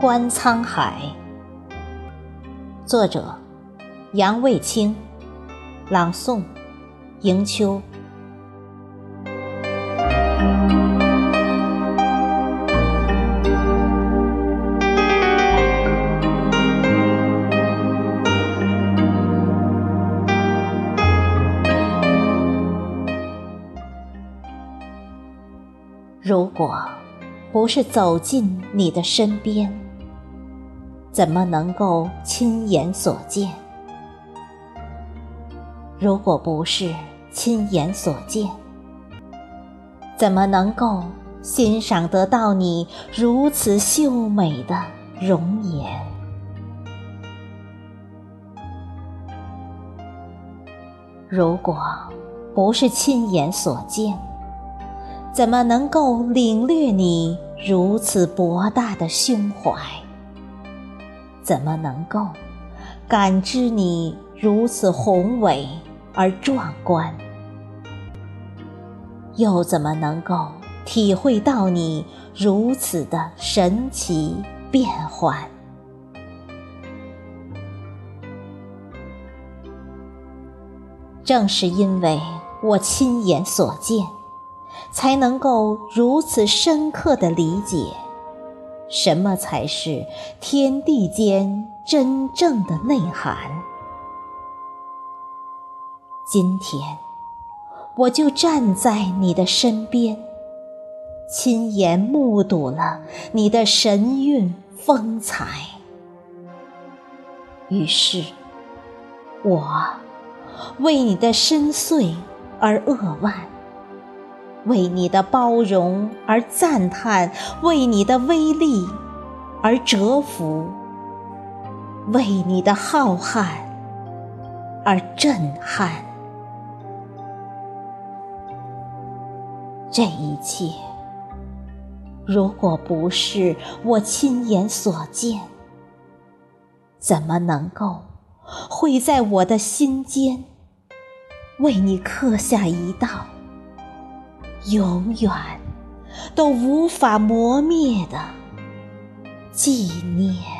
观沧海。作者：杨卫清，朗诵：迎秋。如果不是走进你的身边，怎么能够亲眼所见？如果不是亲眼所见，怎么能够欣赏得到你如此秀美的容颜？如果不是亲眼所见，怎么能够领略你如此博大的胸怀？怎么能够感知你如此宏伟而壮观？又怎么能够体会到你如此的神奇变幻？正是因为我亲眼所见。才能够如此深刻的理解，什么才是天地间真正的内涵。今天，我就站在你的身边，亲眼目睹了你的神韵风采。于是，我为你的深邃而扼腕。为你的包容而赞叹，为你的威力而折服，为你的浩瀚而震撼。这一切，如果不是我亲眼所见，怎么能够会在我的心间为你刻下一道？永远都无法磨灭的纪念。